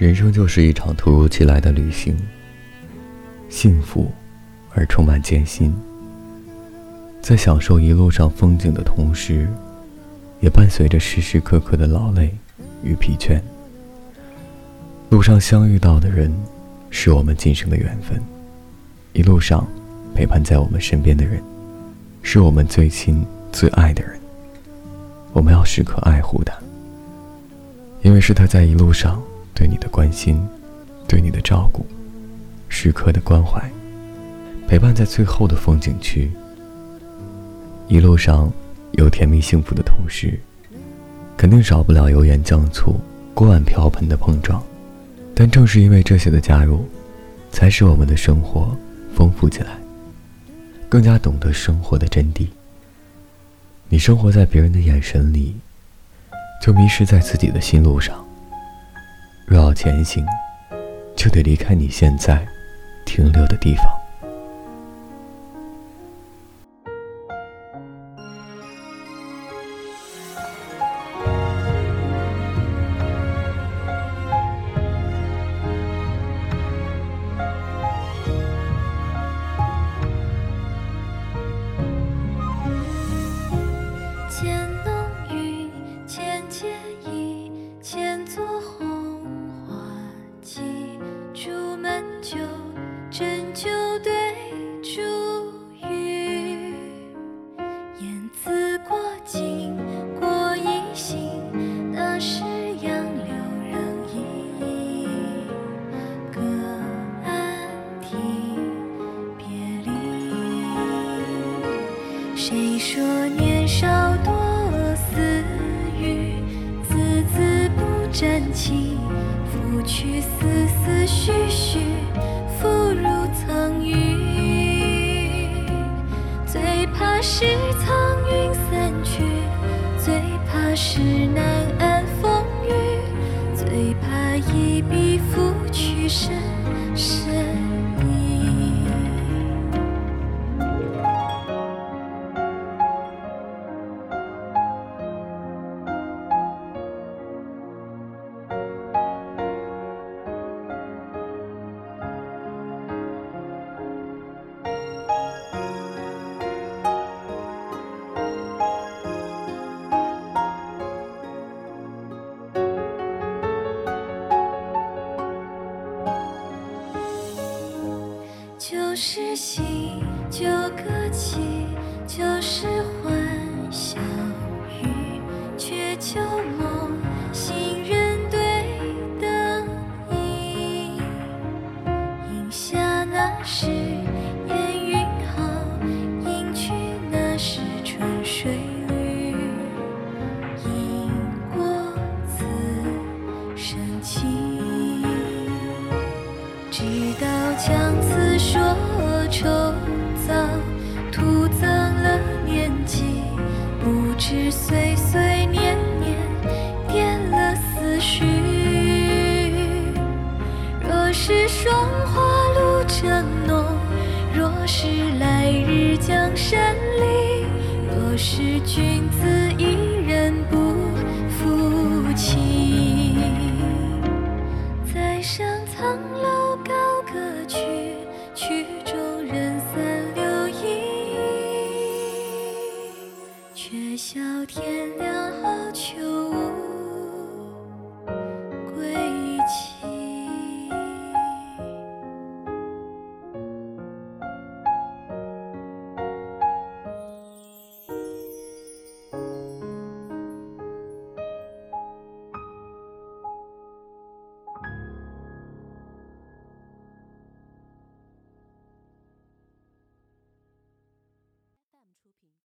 人生就是一场突如其来的旅行，幸福而充满艰辛。在享受一路上风景的同时，也伴随着时时刻刻的劳累与疲倦。路上相遇到的人，是我们今生的缘分；一路上陪伴在我们身边的人，是我们最亲最爱的人。我们要时刻爱护他，因为是他在一路上。对你的关心，对你的照顾，时刻的关怀，陪伴在最后的风景区。一路上有甜蜜幸福的同时，肯定少不了油盐酱醋、锅碗瓢盆的碰撞。但正是因为这些的加入，才使我们的生活丰富起来，更加懂得生活的真谛。你生活在别人的眼神里，就迷失在自己的心路上。若要前行，就得离开你现在停留的地方。谁说年少多思虑，字字不沾情，拂去丝丝絮絮，付入苍云。最怕是苍云散去，最怕是难安风就是喜，就歌起，旧时欢笑语，却旧梦，行人对灯影，饮下那时烟云好，饮去那时春水绿，饮过此生情，直到将此说。愁早徒增了年纪，不知岁岁年年。添了思绪。若是霜花露正浓，若是来日江山丽，若是君子。